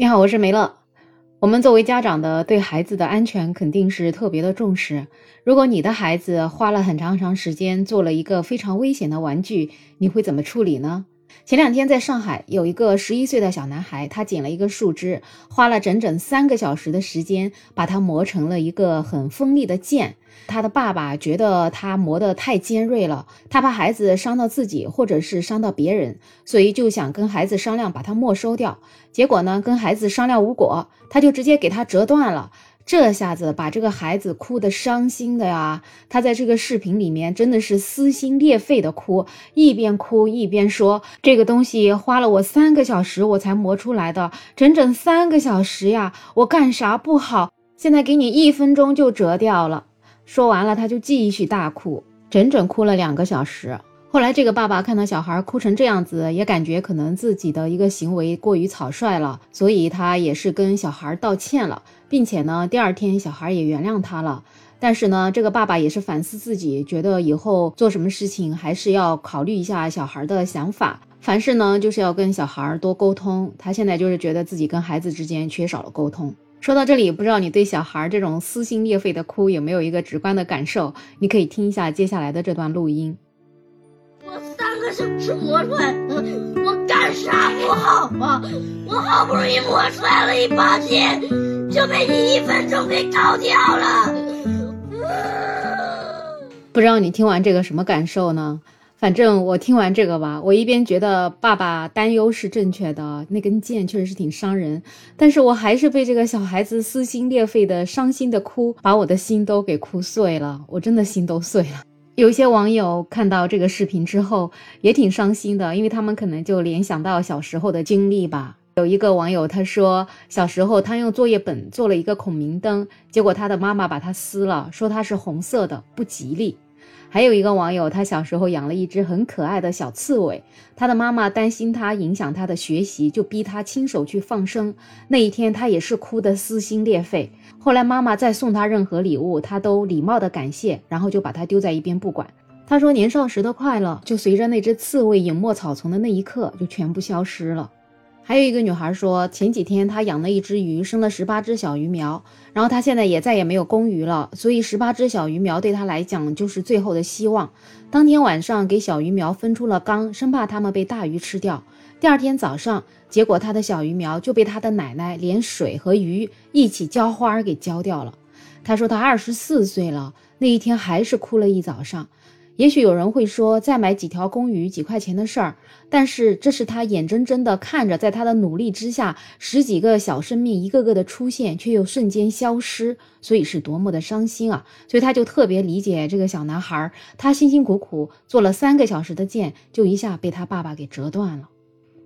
你好，我是梅乐。我们作为家长的，对孩子的安全肯定是特别的重视。如果你的孩子花了很长很长时间做了一个非常危险的玩具，你会怎么处理呢？前两天在上海有一个十一岁的小男孩，他捡了一个树枝，花了整整三个小时的时间，把它磨成了一个很锋利的剑。他的爸爸觉得他磨得太尖锐了，他怕孩子伤到自己或者是伤到别人，所以就想跟孩子商量把它没收掉。结果呢，跟孩子商量无果，他就直接给他折断了。这下子把这个孩子哭得伤心的呀！他在这个视频里面真的是撕心裂肺的哭，一边哭一边说：“这个东西花了我三个小时我才磨出来的，整整三个小时呀！我干啥不好？现在给你一分钟就折掉了。”说完了，他就继续大哭，整整哭了两个小时。后来，这个爸爸看到小孩哭成这样子，也感觉可能自己的一个行为过于草率了，所以他也是跟小孩道歉了，并且呢，第二天小孩也原谅他了。但是呢，这个爸爸也是反思自己，觉得以后做什么事情还是要考虑一下小孩的想法，凡事呢就是要跟小孩多沟通。他现在就是觉得自己跟孩子之间缺少了沟通。说到这里，不知道你对小孩这种撕心裂肺的哭有没有一个直观的感受？你可以听一下接下来的这段录音。是是磨出来的，我干啥不好啊？我好不容易磨出来了一把剑，就被你一分钟给搞掉了。不知道你听完这个什么感受呢？反正我听完这个吧，我一边觉得爸爸担忧是正确的，那根剑确实是挺伤人，但是我还是被这个小孩子撕心裂肺的伤心的哭，把我的心都给哭碎了，我真的心都碎了。有些网友看到这个视频之后也挺伤心的，因为他们可能就联想到小时候的经历吧。有一个网友他说，小时候他用作业本做了一个孔明灯，结果他的妈妈把它撕了，说它是红色的，不吉利。还有一个网友，他小时候养了一只很可爱的小刺猬，他的妈妈担心他影响他的学习，就逼他亲手去放生。那一天，他也是哭得撕心裂肺。后来妈妈再送他任何礼物，他都礼貌的感谢，然后就把它丢在一边不管。他说，年少时的快乐，就随着那只刺猬隐没草丛的那一刻，就全部消失了。还有一个女孩说，前几天她养了一只鱼，生了十八只小鱼苗，然后她现在也再也没有公鱼了，所以十八只小鱼苗对她来讲就是最后的希望。当天晚上给小鱼苗分出了缸，生怕它们被大鱼吃掉。第二天早上，结果她的小鱼苗就被她的奶奶连水和鱼一起浇花给浇掉了。她说她二十四岁了，那一天还是哭了一早上。也许有人会说，再买几条公鱼几块钱的事儿，但是这是他眼睁睁的看着，在他的努力之下，十几个小生命一个个的出现，却又瞬间消失，所以是多么的伤心啊！所以他就特别理解这个小男孩，他辛辛苦苦做了三个小时的剑，就一下被他爸爸给折断了。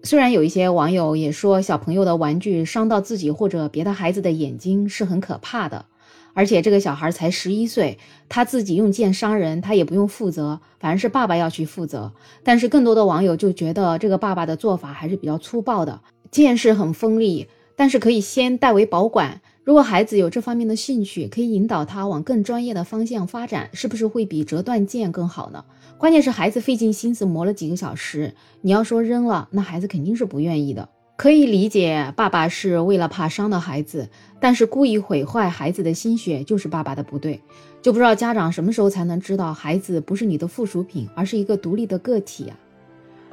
虽然有一些网友也说，小朋友的玩具伤到自己或者别的孩子的眼睛是很可怕的。而且这个小孩才十一岁，他自己用剑伤人，他也不用负责，反而是爸爸要去负责。但是更多的网友就觉得这个爸爸的做法还是比较粗暴的，剑是很锋利，但是可以先代为保管。如果孩子有这方面的兴趣，可以引导他往更专业的方向发展，是不是会比折断剑更好呢？关键是孩子费尽心思磨了几个小时，你要说扔了，那孩子肯定是不愿意的。可以理解，爸爸是为了怕伤到孩子，但是故意毁坏孩子的心血就是爸爸的不对。就不知道家长什么时候才能知道，孩子不是你的附属品，而是一个独立的个体呀。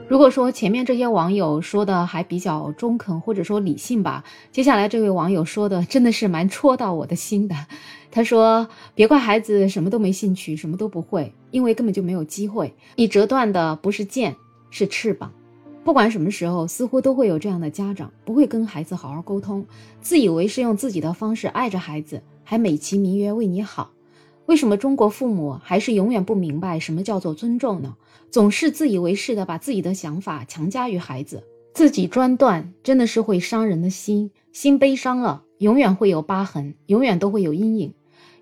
如果说前面这些网友说的还比较中肯或者说理性吧，接下来这位网友说的真的是蛮戳到我的心的。他说：“别怪孩子什么都没兴趣，什么都不会，因为根本就没有机会。你折断的不是剑，是翅膀。”不管什么时候，似乎都会有这样的家长，不会跟孩子好好沟通，自以为是用自己的方式爱着孩子，还美其名曰为你好。为什么中国父母还是永远不明白什么叫做尊重呢？总是自以为是的把自己的想法强加于孩子，自己专断，真的是会伤人的心。心悲伤了，永远会有疤痕，永远都会有阴影。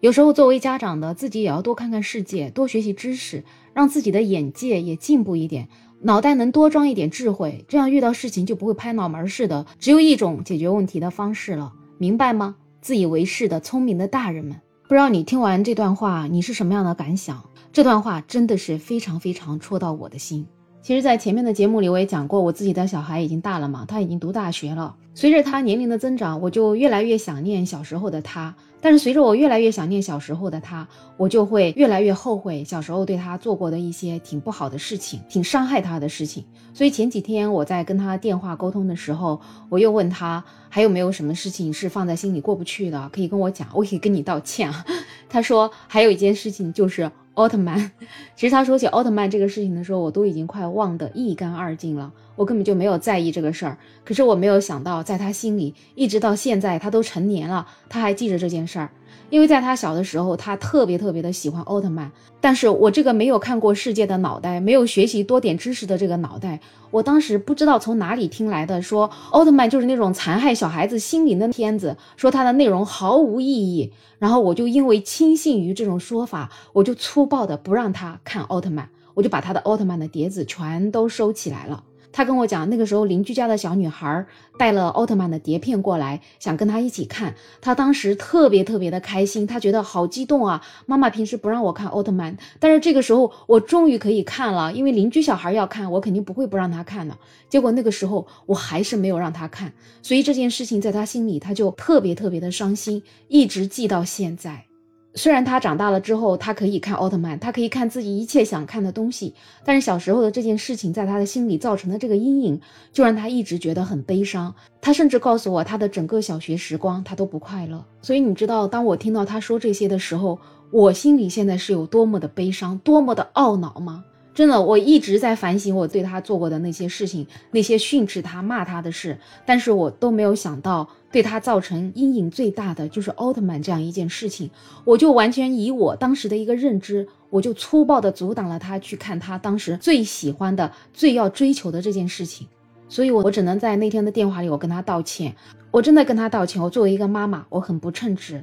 有时候作为家长的，自己也要多看看世界，多学习知识，让自己的眼界也进步一点。脑袋能多装一点智慧，这样遇到事情就不会拍脑门似的。只有一种解决问题的方式了，明白吗？自以为是的聪明的大人们，不知道你听完这段话，你是什么样的感想？这段话真的是非常非常戳到我的心。其实，在前面的节目里，我也讲过，我自己的小孩已经大了嘛，他已经读大学了。随着他年龄的增长，我就越来越想念小时候的他。但是随着我越来越想念小时候的他，我就会越来越后悔小时候对他做过的一些挺不好的事情，挺伤害他的事情。所以前几天我在跟他电话沟通的时候，我又问他还有没有什么事情是放在心里过不去的，可以跟我讲，我可以跟你道歉。他说还有一件事情就是奥特曼。其实他说起奥特曼这个事情的时候，我都已经快忘得一干二净了。我根本就没有在意这个事儿，可是我没有想到，在他心里，一直到现在，他都成年了，他还记着这件事儿。因为在他小的时候，他特别特别的喜欢奥特曼，但是我这个没有看过世界的脑袋，没有学习多点知识的这个脑袋，我当时不知道从哪里听来的，说奥特曼就是那种残害小孩子心灵的片子，说它的内容毫无意义。然后我就因为轻信于这种说法，我就粗暴的不让他看奥特曼，我就把他的奥特曼的碟子全都收起来了。他跟我讲，那个时候邻居家的小女孩带了奥特曼的碟片过来，想跟他一起看。他当时特别特别的开心，他觉得好激动啊！妈妈平时不让我看奥特曼，但是这个时候我终于可以看了，因为邻居小孩要看，我肯定不会不让他看的。结果那个时候我还是没有让他看，所以这件事情在他心里他就特别特别的伤心，一直记到现在。虽然他长大了之后，他可以看奥特曼，他可以看自己一切想看的东西，但是小时候的这件事情在他的心里造成的这个阴影，就让他一直觉得很悲伤。他甚至告诉我，他的整个小学时光他都不快乐。所以你知道，当我听到他说这些的时候，我心里现在是有多么的悲伤，多么的懊恼吗？真的，我一直在反省我对他做过的那些事情，那些训斥他、骂他的事，但是我都没有想到，对他造成阴影最大的就是奥特曼这样一件事情。我就完全以我当时的一个认知，我就粗暴的阻挡了他去看他当时最喜欢的、最要追求的这件事情。所以，我我只能在那天的电话里，我跟他道歉，我真的跟他道歉。我作为一个妈妈，我很不称职，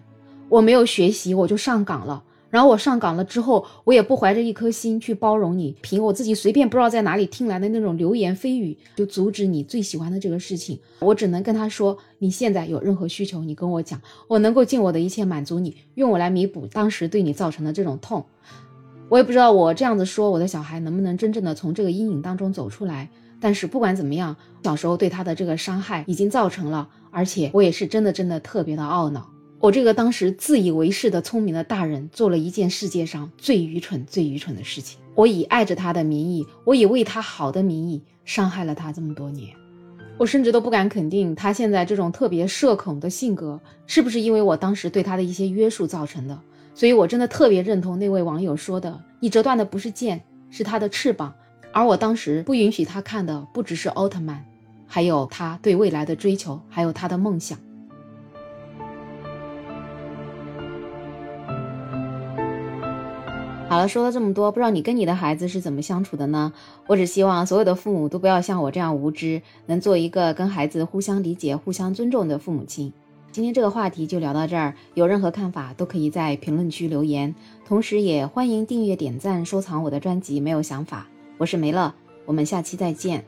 我没有学习，我就上岗了。然后我上岗了之后，我也不怀着一颗心去包容你，凭我自己随便不知道在哪里听来的那种流言蜚语，就阻止你最喜欢的这个事情。我只能跟他说，你现在有任何需求，你跟我讲，我能够尽我的一切满足你，用我来弥补当时对你造成的这种痛。我也不知道我这样子说，我的小孩能不能真正的从这个阴影当中走出来。但是不管怎么样，小时候对他的这个伤害已经造成了，而且我也是真的真的特别的懊恼。我这个当时自以为是的聪明的大人，做了一件世界上最愚蠢、最愚蠢的事情。我以爱着他的名义，我以为他好的名义，伤害了他这么多年。我甚至都不敢肯定，他现在这种特别社恐的性格，是不是因为我当时对他的一些约束造成的？所以，我真的特别认同那位网友说的：“你折断的不是剑，是他的翅膀。”而我当时不允许他看的，不只是奥特曼，还有他对未来的追求，还有他的梦想。好了，说了这么多，不知道你跟你的孩子是怎么相处的呢？我只希望所有的父母都不要像我这样无知，能做一个跟孩子互相理解、互相尊重的父母亲。今天这个话题就聊到这儿，有任何看法都可以在评论区留言，同时也欢迎订阅、点赞、收藏我的专辑。没有想法，我是梅乐，我们下期再见。